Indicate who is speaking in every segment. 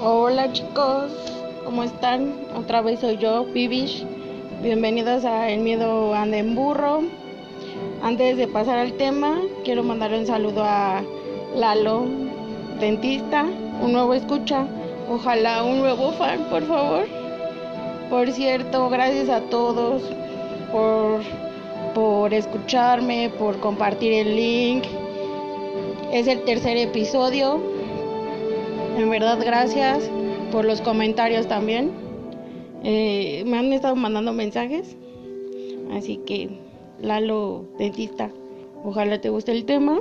Speaker 1: Hola chicos, ¿cómo están? Otra vez soy yo, Bibish. Bienvenidos a El Miedo anda en burro. Antes de pasar al tema, quiero mandarle un saludo a Lalo, dentista, un nuevo escucha, ojalá un nuevo fan, por favor. Por cierto, gracias a todos por, por escucharme, por compartir el link. Es el tercer episodio. En verdad, gracias por los comentarios también. Eh, me han estado mandando mensajes. Así que, Lalo, dentista, ojalá te guste el tema.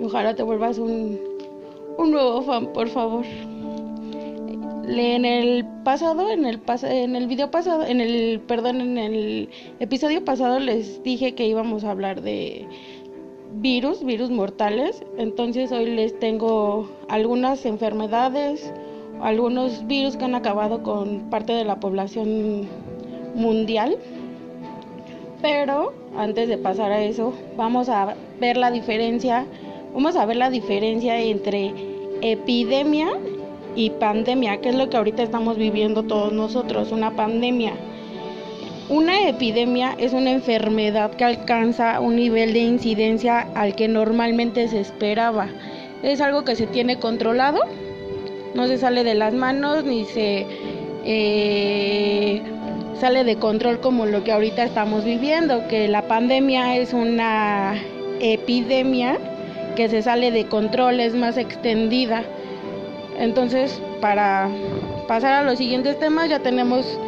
Speaker 1: Y ojalá te vuelvas un, un nuevo fan, por favor. En el pasado, en el pas en el video pasado, en el perdón, en el episodio pasado les dije que íbamos a hablar de virus, virus mortales. Entonces hoy les tengo algunas enfermedades, algunos virus que han acabado con parte de la población mundial. Pero antes de pasar a eso, vamos a ver la diferencia, vamos a ver la diferencia entre epidemia y pandemia, que es lo que ahorita estamos viviendo todos nosotros, una pandemia. Una epidemia es una enfermedad que alcanza un nivel de incidencia al que normalmente se esperaba. Es algo que se tiene controlado, no se sale de las manos ni se eh, sale de control como lo que ahorita estamos viviendo, que la pandemia es una epidemia que se sale de control, es más extendida. Entonces, para pasar a los siguientes temas, ya tenemos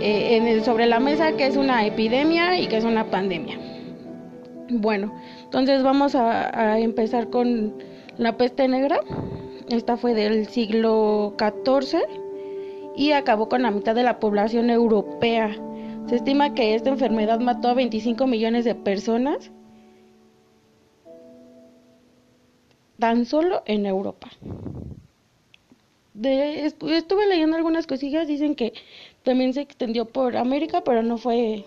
Speaker 1: eh, sobre la mesa que es una epidemia y que es una pandemia. Bueno, entonces vamos a, a empezar con la peste negra. Esta fue del siglo XIV y acabó con la mitad de la población europea. Se estima que esta enfermedad mató a 25 millones de personas tan solo en Europa de, estuve leyendo algunas cosillas, dicen que también se extendió por América, pero no fue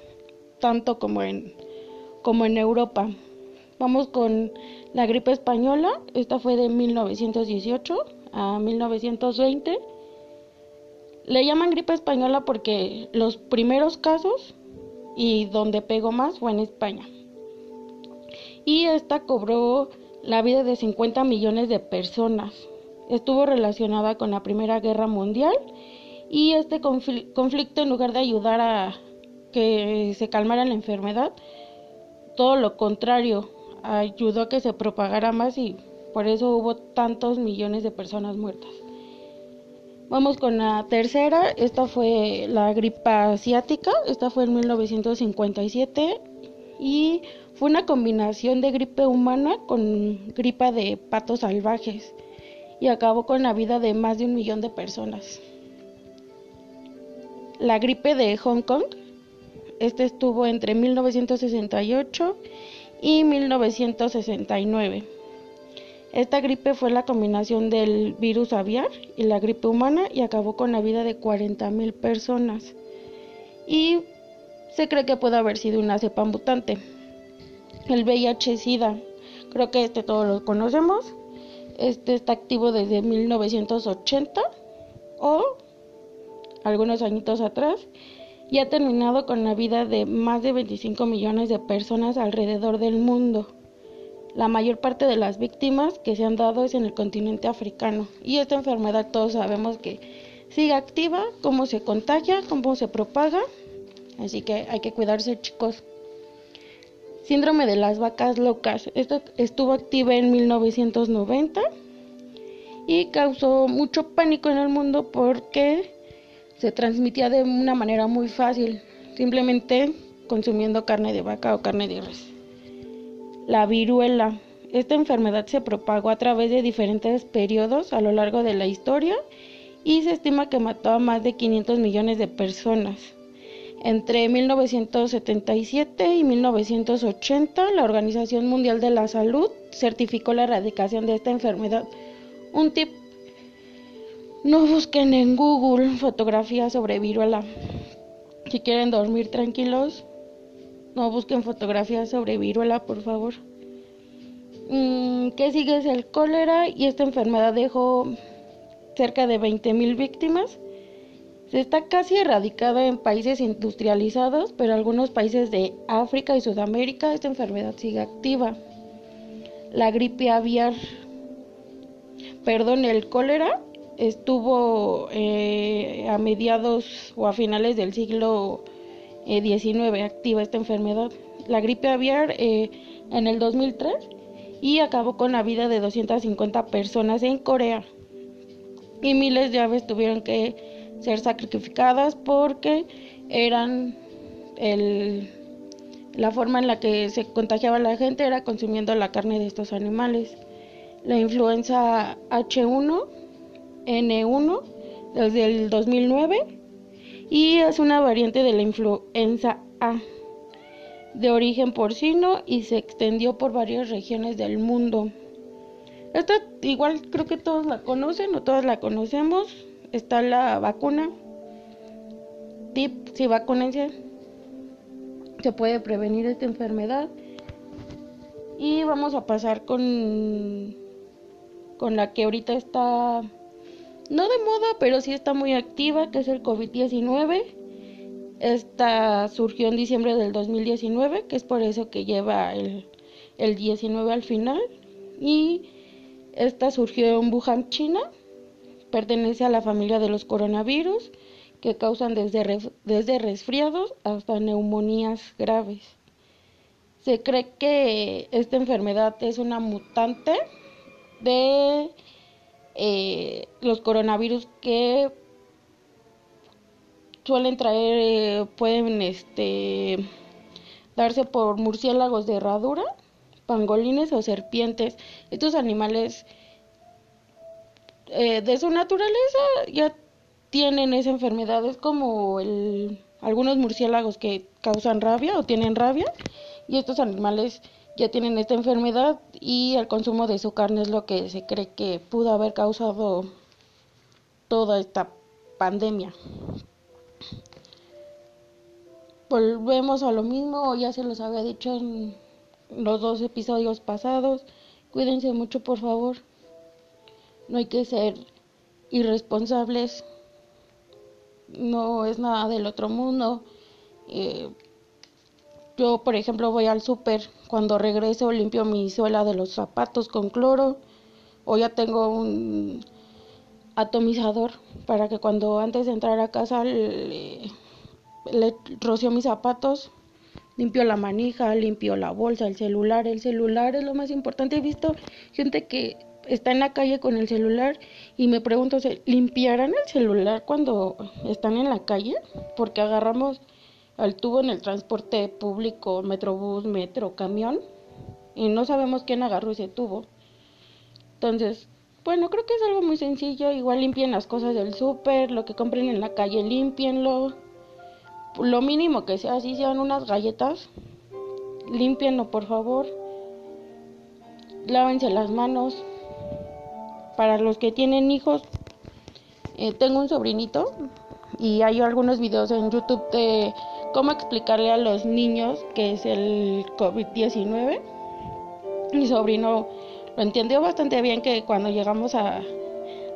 Speaker 1: tanto como en, como en Europa. Vamos con la gripe española, esta fue de 1918 a 1920. Le llaman gripe española porque los primeros casos y donde pegó más fue en España. Y esta cobró la vida de 50 millones de personas estuvo relacionada con la Primera Guerra Mundial y este conflicto en lugar de ayudar a que se calmara la enfermedad, todo lo contrario, ayudó a que se propagara más y por eso hubo tantos millones de personas muertas. Vamos con la tercera, esta fue la gripa asiática, esta fue en 1957 y fue una combinación de gripe humana con gripa de patos salvajes y acabó con la vida de más de un millón de personas. La gripe de Hong Kong, este estuvo entre 1968 y 1969. Esta gripe fue la combinación del virus aviar y la gripe humana y acabó con la vida de 40.000 personas. Y se cree que puede haber sido una cepa mutante. El VIH-Sida, creo que este todos lo conocemos. Este está activo desde 1980 o algunos añitos atrás y ha terminado con la vida de más de 25 millones de personas alrededor del mundo. La mayor parte de las víctimas que se han dado es en el continente africano y esta enfermedad todos sabemos que sigue activa, cómo se contagia, cómo se propaga, así que hay que cuidarse chicos. Síndrome de las vacas locas. Esta estuvo activa en 1990 y causó mucho pánico en el mundo porque se transmitía de una manera muy fácil, simplemente consumiendo carne de vaca o carne de res. La viruela. Esta enfermedad se propagó a través de diferentes periodos a lo largo de la historia y se estima que mató a más de 500 millones de personas. Entre 1977 y 1980, la Organización Mundial de la Salud certificó la erradicación de esta enfermedad. Un tip, no busquen en Google fotografías sobre viruela. Si quieren dormir tranquilos, no busquen fotografías sobre viruela, por favor. Mm, ¿Qué sigue es el cólera y esta enfermedad dejó cerca de 20.000 víctimas. Se está casi erradicada en países industrializados, pero en algunos países de África y Sudamérica esta enfermedad sigue activa. La gripe aviar, perdón, el cólera estuvo eh, a mediados o a finales del siglo XIX eh, activa esta enfermedad. La gripe aviar eh, en el 2003 y acabó con la vida de 250 personas en Corea. Y miles de aves tuvieron que ser sacrificadas porque eran el, la forma en la que se contagiaba la gente era consumiendo la carne de estos animales. La influenza H1 N1 desde el 2009 y es una variante de la influenza A de origen porcino y se extendió por varias regiones del mundo. Esta igual creo que todos la conocen o todas la conocemos. Está la vacuna. Tip, si vacúnense. Se puede prevenir esta enfermedad. Y vamos a pasar con con la que ahorita está no de moda, pero sí está muy activa, que es el COVID-19. Esta surgió en diciembre del 2019, que es por eso que lleva el, el 19 al final. Y esta surgió en Wuhan, China. Pertenece a la familia de los coronavirus, que causan desde, desde resfriados hasta neumonías graves. Se cree que esta enfermedad es una mutante de eh, los coronavirus que suelen traer, eh, pueden este, darse por murciélagos de herradura, pangolines o serpientes. Estos animales eh, de su naturaleza ya tienen esa enfermedad. Es como el, algunos murciélagos que causan rabia o tienen rabia y estos animales ya tienen esta enfermedad y el consumo de su carne es lo que se cree que pudo haber causado toda esta pandemia. Volvemos a lo mismo, ya se los había dicho en los dos episodios pasados. Cuídense mucho, por favor. No hay que ser irresponsables. No es nada del otro mundo. Eh, yo, por ejemplo, voy al súper, cuando regreso limpio mi suela de los zapatos con cloro o ya tengo un atomizador para que cuando antes de entrar a casa le, le rocio mis zapatos, limpio la manija, limpio la bolsa, el celular. El celular es lo más importante. He visto gente que está en la calle con el celular y me pregunto, ¿limpiarán el celular cuando están en la calle? Porque agarramos al tubo en el transporte público, metrobús, metro, camión, y no sabemos quién agarró ese tubo. Entonces, bueno, creo que es algo muy sencillo, igual limpien las cosas del súper, lo que compren en la calle, limpienlo. Lo mínimo que sea, si sean unas galletas, limpienlo por favor. Lávense las manos. Para los que tienen hijos, eh, tengo un sobrinito y hay algunos videos en YouTube de cómo explicarle a los niños que es el COVID-19. Mi sobrino lo entendió bastante bien que cuando llegamos a,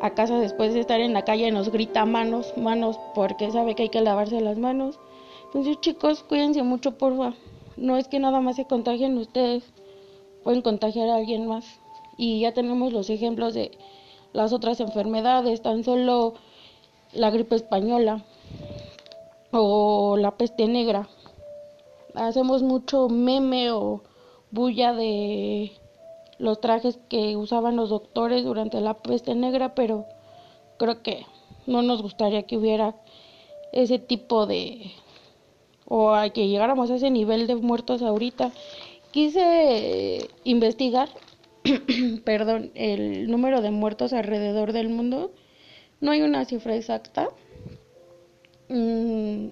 Speaker 1: a casa después de estar en la calle nos grita manos, manos, porque sabe que hay que lavarse las manos. Entonces chicos, cuídense mucho, porfa. No es que nada más se contagien ustedes, pueden contagiar a alguien más. Y ya tenemos los ejemplos de las otras enfermedades, tan solo la gripe española o la peste negra. Hacemos mucho meme o bulla de los trajes que usaban los doctores durante la peste negra, pero creo que no nos gustaría que hubiera ese tipo de o a que llegáramos a ese nivel de muertos ahorita. Quise investigar, perdón, el número de muertos alrededor del mundo. No hay una cifra exacta, Mm,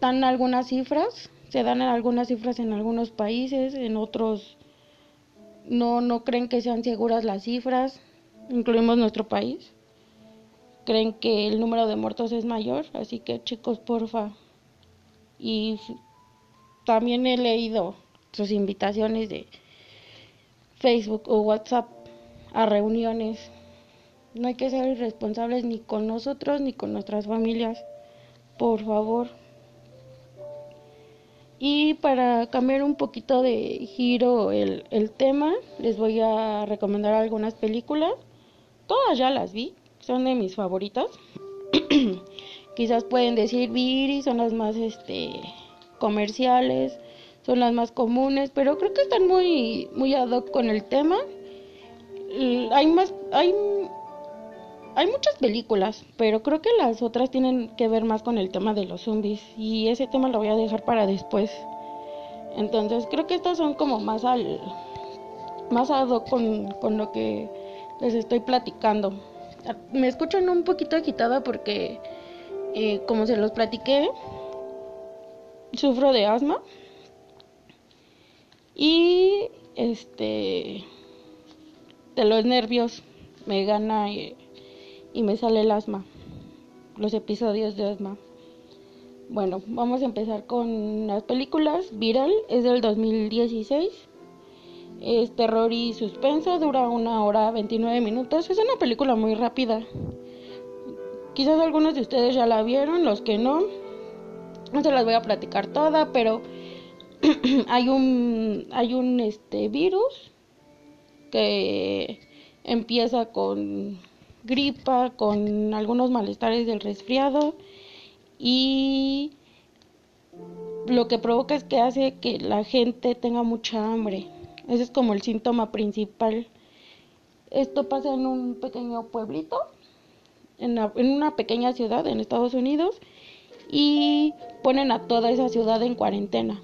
Speaker 1: dan algunas cifras, se dan algunas cifras en algunos países, en otros no, no creen que sean seguras las cifras, incluimos nuestro país. Creen que el número de muertos es mayor, así que chicos, porfa. Y también he leído sus invitaciones de Facebook o WhatsApp a reuniones No hay que ser irresponsables ni con nosotros ni con nuestras familias. Por favor. Y para cambiar un poquito de giro el, el tema, les voy a recomendar algunas películas. Todas ya las vi, son de mis favoritas. Quizás pueden decir Viri, son las más este comerciales, son las más comunes, pero creo que están muy muy ad hoc con el tema. Hay más hay hay muchas películas, pero creo que las otras tienen que ver más con el tema de los zombies y ese tema lo voy a dejar para después. Entonces creo que estas son como más al más ad hoc con, con lo que les estoy platicando. Me escuchan un poquito agitada porque eh, como se los platiqué, sufro de asma y este de los nervios me gana y, y me sale el asma, los episodios de asma. Bueno, vamos a empezar con las películas. Viral es del 2016. Es terror y suspenso, dura una hora 29 minutos. Es una película muy rápida. Quizás algunos de ustedes ya la vieron, los que no. No se las voy a platicar toda, pero hay un hay un este virus que empieza con gripa, con algunos malestares del resfriado y lo que provoca es que hace que la gente tenga mucha hambre. Ese es como el síntoma principal. Esto pasa en un pequeño pueblito, en, una pequeña ciudad en Estados Unidos y ponen a toda esa ciudad en cuarentena.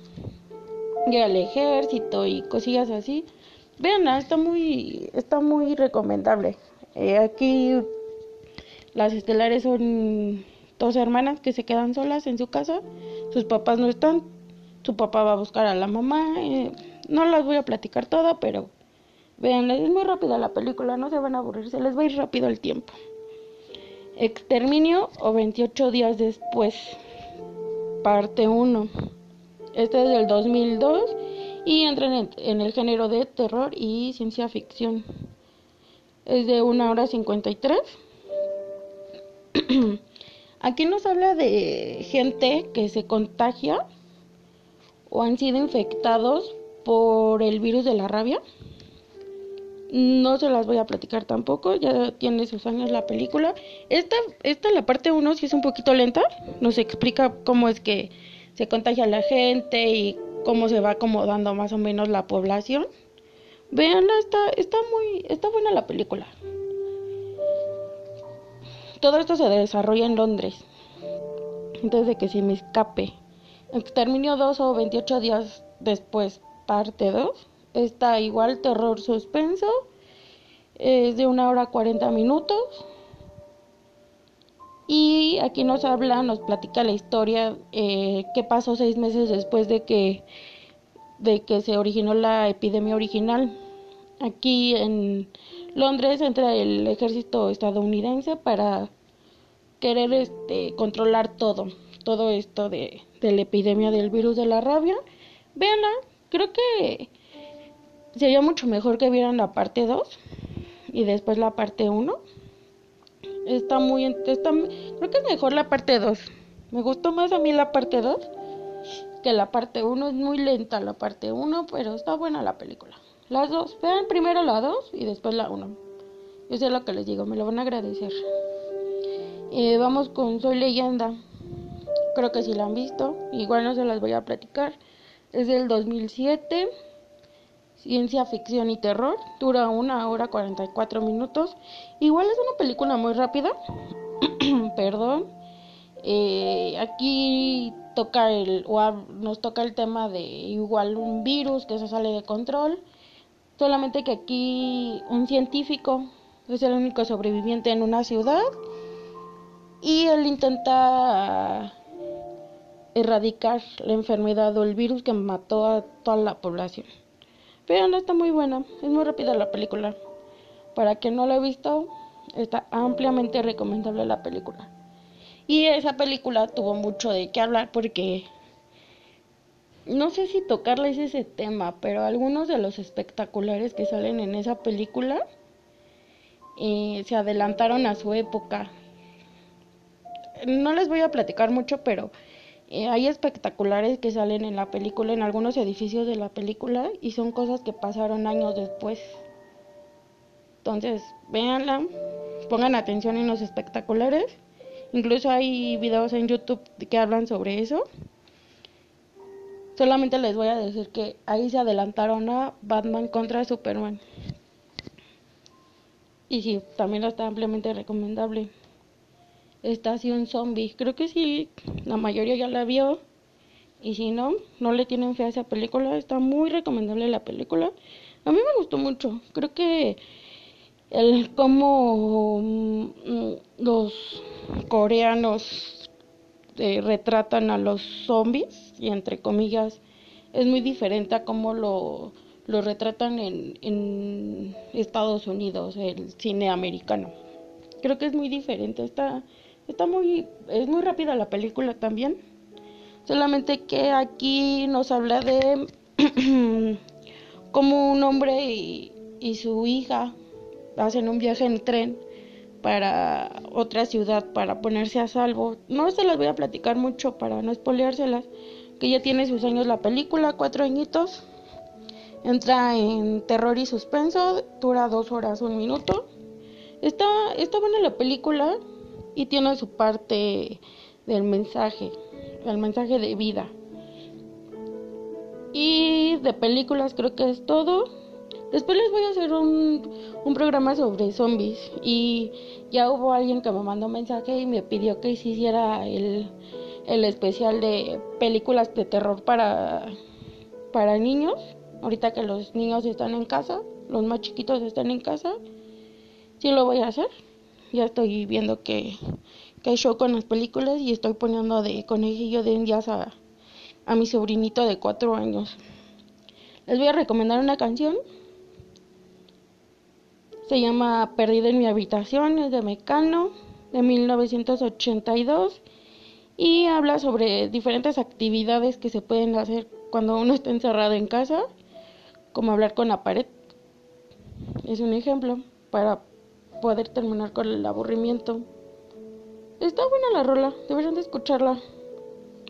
Speaker 1: Llega el ejército y cosillas así. Veanla, está muy, está muy recomendable. Eh, aquí las estelares son dos hermanas que se quedan solas en su casa, sus papás no están, su papá va a buscar a la mamá, eh, no las voy a platicar toda, pero vean, es muy rápida la película, no se van a aburrir, se les va a ir rápido el tiempo. Exterminio o 28 días después, parte 1. Este es del 2002 y entra en en el género de terror y ciencia ficción. Es de 1 hora 53. Aquí nos habla de gente que se contagia o han sido infectados por el virus de la rabia. No se las voy a platicar tampoco, ya tiene sus años la película. Esta, esta la parte 1 sí es un poquito lenta, nos explica cómo es que se contagia la gente y cómo se va acomodando más o menos la población. Veanla, está, está muy, está buena la película todo esto se desarrolla en Londres. Antes de que se me escape. Exterminio 2 o 28 días después, parte 2. Está igual terror suspenso. Es de una hora 40 minutos. Y aquí nos habla, nos platica la historia eh, qué pasó seis meses después de que, de que se originó la epidemia original. Aquí en Londres entra el ejército estadounidense para querer este controlar todo, todo esto de, la epidemia del virus de la rabia. Veanla, creo que sería mucho mejor que vieran la parte 2 y después la parte 1. Está muy está, creo que es mejor la parte 2. Me gustó más a mí la parte 2 que la parte 1, es muy lenta la parte 1, pero está buena la película. Las dos. Vean primero la 2 y después la 1. Yo sé lo que les digo, me lo van a agradecer. Eh, vamos con Soy Leyenda. Creo que si la han visto. Igual no se las voy a platicar. Es del 2007. Ciencia ficción y terror. Dura una hora 44 minutos. Igual es una película muy rápida. Perdón. Eh, aquí toca el o nos toca el tema de igual un virus que se sale de control Solamente que aquí un científico es el único sobreviviente en una ciudad y él intenta erradicar la enfermedad o el virus que mató a toda la población. Pero no está muy buena, es muy rápida la película. Para quien no la ha visto, está ampliamente recomendable la película. Y esa película tuvo mucho de qué hablar porque no sé si tocarles ese tema, pero algunos de los espectaculares que salen en esa película eh, se adelantaron a su época. No les voy a platicar mucho, pero eh, hay espectaculares que salen en la película, en algunos edificios de la película, y son cosas que pasaron años después. Entonces, véanla, pongan atención en los espectaculares. Incluso hay videos en YouTube que hablan sobre eso. Solamente les voy a decir que ahí se adelantaron a Batman contra Superman. Y sí, también está ampliamente recomendable. Estación Zombie. Creo que sí, la mayoría ya la vio. Y si no, no le tienen fe a esa película. Está muy recomendable la película. A mí me gustó mucho. Creo que el cómo mm, los coreanos eh, retratan a los zombies y entre comillas es muy diferente a cómo lo, lo retratan en, Estados Unidos, el cine americano. Creo que es muy diferente, está, está muy, es muy rápida la película también. Solamente que aquí nos habla de cómo un hombre y su hija hacen un viaje en tren para otra ciudad para ponerse a salvo. No se las voy a platicar mucho para no espoleárselas, que ya tiene sus años la película, cuatro añitos. Entra en terror y suspenso, dura dos horas, un minuto. Está, está buena la película y tiene su parte del mensaje, el mensaje de vida. Y de películas creo que es todo. Después les voy a hacer un, un programa sobre zombies y ya hubo alguien que me mandó un mensaje y me pidió que hiciera el, el especial de películas de terror para, para niños. Ahorita que los niños están en casa, los más chiquitos están en casa, sí lo voy a hacer. Ya estoy viendo que, que hay show con las películas y estoy poniendo de conejillo de indias a, a mi sobrinito de cuatro años. Les voy a recomendar una canción se llama Perdida en mi habitación, es de Mecano, de 1982, y habla sobre diferentes actividades que se pueden hacer cuando uno está encerrado en casa, como hablar con la pared. Es un ejemplo para poder terminar con el aburrimiento. Está buena la rola, deberían de escucharla.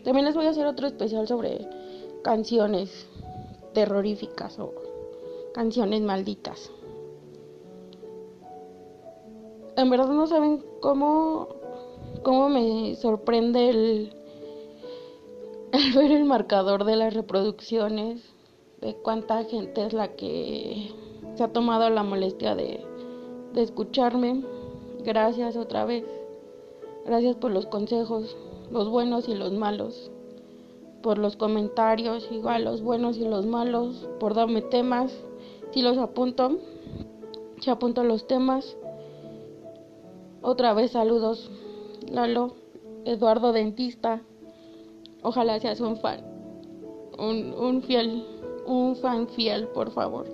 Speaker 1: También les voy a hacer otro especial sobre canciones terroríficas o canciones malditas en verdad no saben cómo, cómo me sorprende el, ver el marcador de las reproducciones, de cuánta gente es la que se ha tomado la molestia de, de escucharme. Gracias otra vez. Gracias por los consejos, los buenos y los malos. Por los comentarios, igual los buenos y los malos. Por darme temas. Si los apunto, si apunto los temas. Otra vez saludos, Lalo, Eduardo Dentista. Ojalá seas un fan, un, fiel, un fan fiel, por favor.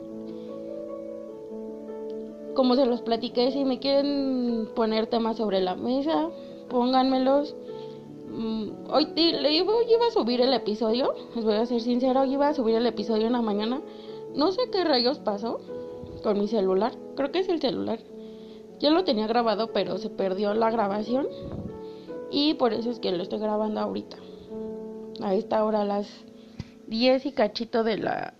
Speaker 1: Como se los platiqué, si me quieren poner temas sobre la mesa, pónganmelos. Mm, hoy, le iba, a subir el episodio, les voy a ser sincero, hoy iba a subir el episodio en la mañana. No sé qué rayos pasó con mi celular, creo que es el celular ya lo tenía grabado, pero se perdió la grabación. Y por eso es que lo estoy grabando ahorita. A esta hora, las 10 y cachito de la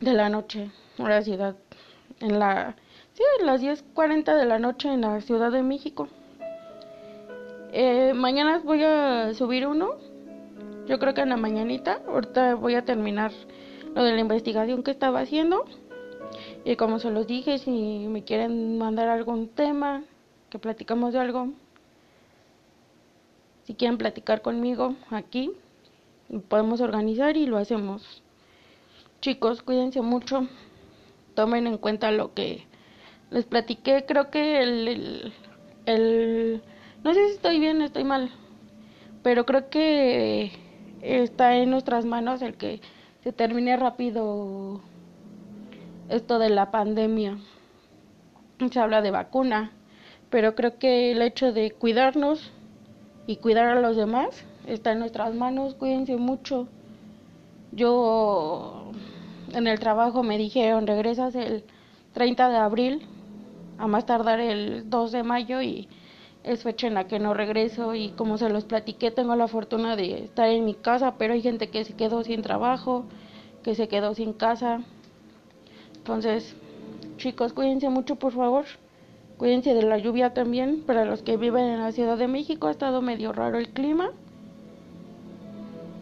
Speaker 1: de la noche en la ciudad en la sí, a las 10:40 de la noche en la Ciudad de México. Eh, mañana voy a subir uno. Yo creo que en la mañanita. Ahorita voy a terminar lo de la investigación que estaba haciendo. Y como se los dije, si me quieren mandar algún tema, que platicamos de algo, si quieren platicar conmigo aquí, podemos organizar y lo hacemos. Chicos, cuídense mucho, tomen en cuenta lo que les platiqué. Creo que el, el, el no sé si estoy bien, estoy mal, pero creo que está en nuestras manos el que se termine rápido esto de la pandemia. Se habla de vacuna, pero creo que el hecho de cuidarnos y cuidar a los demás está en nuestras manos. Cuídense mucho. Yo en el trabajo me dijeron, regresas el 30 de abril a más tardar el 2 de mayo y es fecha en la que no regreso y como se los platiqué tengo la fortuna de estar en mi casa, pero hay gente que se quedó sin trabajo, que se quedó sin casa. Entonces, chicos, cuídense mucho por favor. Cuídense de la lluvia también. Para los que viven en la Ciudad de México ha estado medio raro el clima.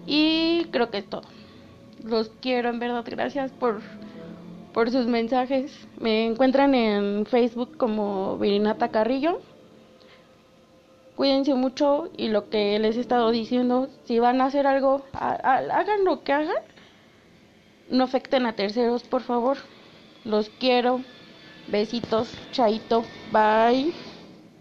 Speaker 1: Y creo que es todo. Los quiero en verdad. Gracias por, por sus mensajes. Me encuentran en Facebook como Virinata Carrillo. Cuídense mucho y lo que les he estado diciendo, si van a hacer algo, hagan lo que hagan. No afecten a terceros, por favor. Los quiero. Besitos. Chaito. Bye.